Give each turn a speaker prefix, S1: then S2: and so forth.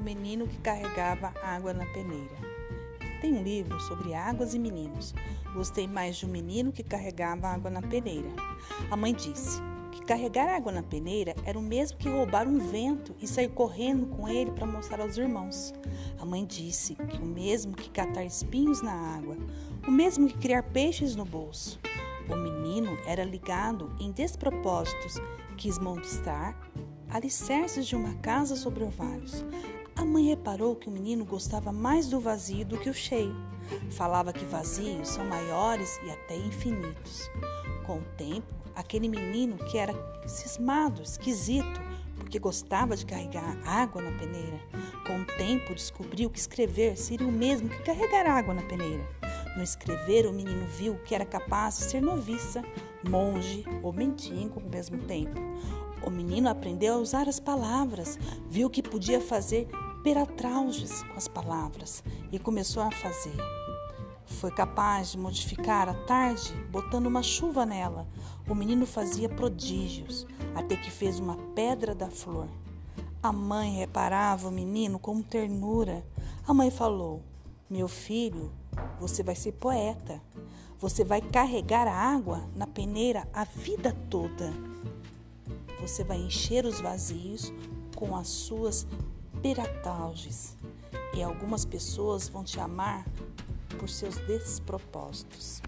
S1: menino que carregava água na peneira. Tem um livro sobre águas e meninos. Gostei mais de um menino que carregava água na peneira. A mãe disse que carregar água na peneira era o mesmo que roubar um vento e sair correndo com ele para mostrar aos irmãos. A mãe disse que o mesmo que catar espinhos na água, o mesmo que criar peixes no bolso. O menino era ligado em despropósitos, quis mostrar alicerces de uma casa sobre ovários. A mãe reparou que o menino gostava mais do vazio do que o cheio. Falava que vazios são maiores e até infinitos. Com o tempo, aquele menino que era cismado, esquisito, porque gostava de carregar água na peneira, com o tempo descobriu que escrever seria o mesmo que carregar água na peneira. No escrever, o menino viu que era capaz de ser noviça, monge ou mendigo ao mesmo tempo. O menino aprendeu a usar as palavras, viu que podia fazer peratrauges com as palavras e começou a fazer. Foi capaz de modificar a tarde botando uma chuva nela. O menino fazia prodígios, até que fez uma pedra da flor. A mãe reparava o menino com ternura. A mãe falou: Meu filho, você vai ser poeta. Você vai carregar a água na peneira a vida toda. Você vai encher os vazios com as suas peratalges. E algumas pessoas vão te amar por seus despropósitos.